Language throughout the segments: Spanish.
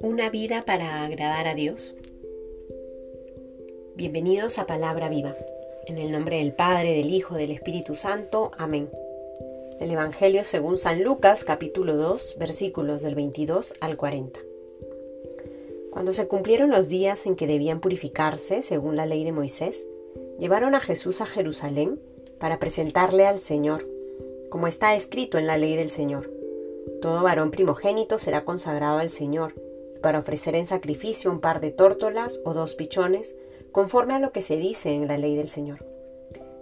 Una vida para agradar a Dios. Bienvenidos a Palabra Viva. En el nombre del Padre, del Hijo, del Espíritu Santo. Amén. El Evangelio según San Lucas, capítulo 2, versículos del 22 al 40. Cuando se cumplieron los días en que debían purificarse, según la ley de Moisés, llevaron a Jesús a Jerusalén para presentarle al Señor, como está escrito en la ley del Señor. Todo varón primogénito será consagrado al Señor, para ofrecer en sacrificio un par de tórtolas o dos pichones, conforme a lo que se dice en la ley del Señor.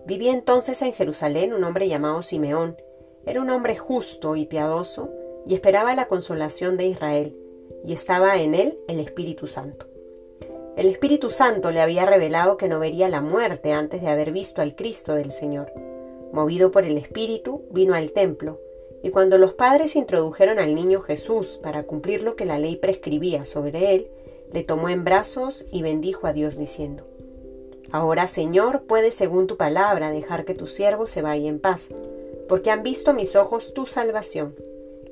Vivía entonces en Jerusalén un hombre llamado Simeón. Era un hombre justo y piadoso, y esperaba la consolación de Israel, y estaba en él el Espíritu Santo. El Espíritu Santo le había revelado que no vería la muerte antes de haber visto al Cristo del Señor. Movido por el Espíritu, vino al templo, y cuando los padres introdujeron al niño Jesús para cumplir lo que la ley prescribía sobre él, le tomó en brazos y bendijo a Dios diciendo, Ahora, Señor, puedes según tu palabra dejar que tu siervo se vaya en paz, porque han visto mis ojos tu salvación,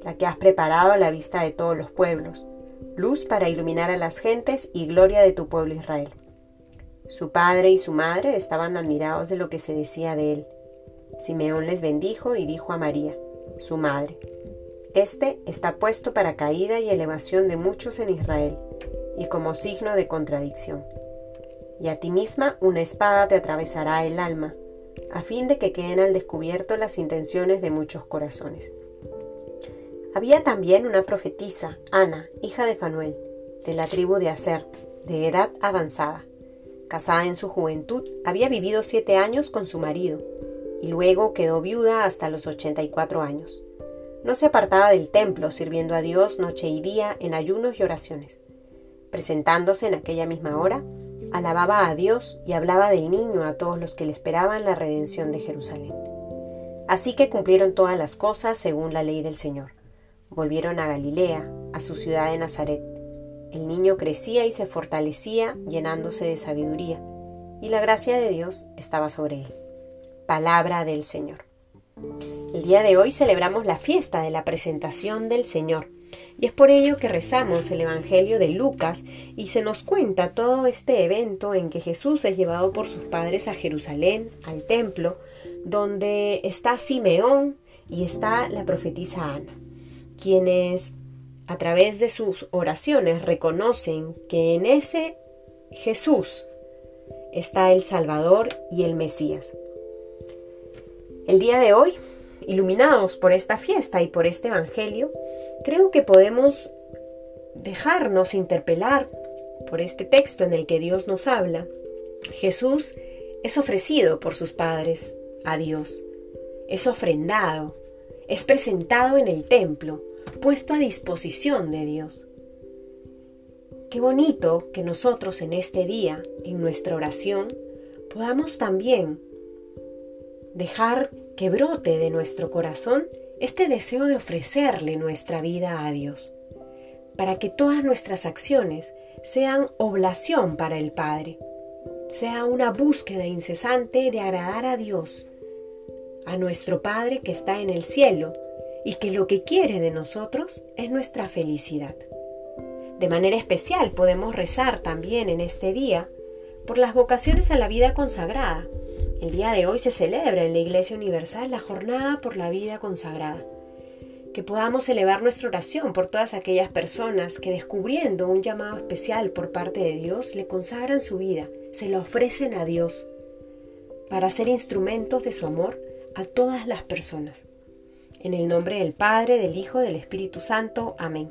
la que has preparado a la vista de todos los pueblos, luz para iluminar a las gentes y gloria de tu pueblo Israel. Su padre y su madre estaban admirados de lo que se decía de él. Simeón les bendijo y dijo a María, su madre, Este está puesto para caída y elevación de muchos en Israel, y como signo de contradicción. Y a ti misma una espada te atravesará el alma, a fin de que queden al descubierto las intenciones de muchos corazones. Había también una profetisa, Ana, hija de Fanuel, de la tribu de Aser, de edad avanzada. Casada en su juventud, había vivido siete años con su marido, y luego quedó viuda hasta los 84 años. No se apartaba del templo, sirviendo a Dios noche y día en ayunos y oraciones. Presentándose en aquella misma hora, alababa a Dios y hablaba del niño a todos los que le esperaban la redención de Jerusalén. Así que cumplieron todas las cosas según la ley del Señor. Volvieron a Galilea, a su ciudad de Nazaret. El niño crecía y se fortalecía, llenándose de sabiduría, y la gracia de Dios estaba sobre él. Palabra del Señor. El día de hoy celebramos la fiesta de la presentación del Señor, y es por ello que rezamos el Evangelio de Lucas y se nos cuenta todo este evento en que Jesús es llevado por sus padres a Jerusalén, al templo, donde está Simeón y está la profetisa Ana quienes a través de sus oraciones reconocen que en ese Jesús está el Salvador y el Mesías. El día de hoy, iluminados por esta fiesta y por este Evangelio, creo que podemos dejarnos interpelar por este texto en el que Dios nos habla. Jesús es ofrecido por sus padres a Dios, es ofrendado, es presentado en el templo, puesto a disposición de Dios. Qué bonito que nosotros en este día, en nuestra oración, podamos también dejar que brote de nuestro corazón este deseo de ofrecerle nuestra vida a Dios, para que todas nuestras acciones sean oblación para el Padre, sea una búsqueda incesante de agradar a Dios, a nuestro Padre que está en el cielo y que lo que quiere de nosotros es nuestra felicidad. De manera especial podemos rezar también en este día por las vocaciones a la vida consagrada. El día de hoy se celebra en la Iglesia Universal la jornada por la vida consagrada. Que podamos elevar nuestra oración por todas aquellas personas que descubriendo un llamado especial por parte de Dios le consagran su vida, se la ofrecen a Dios para ser instrumentos de su amor a todas las personas. En el nombre del Padre, del Hijo, del Espíritu Santo. Amén.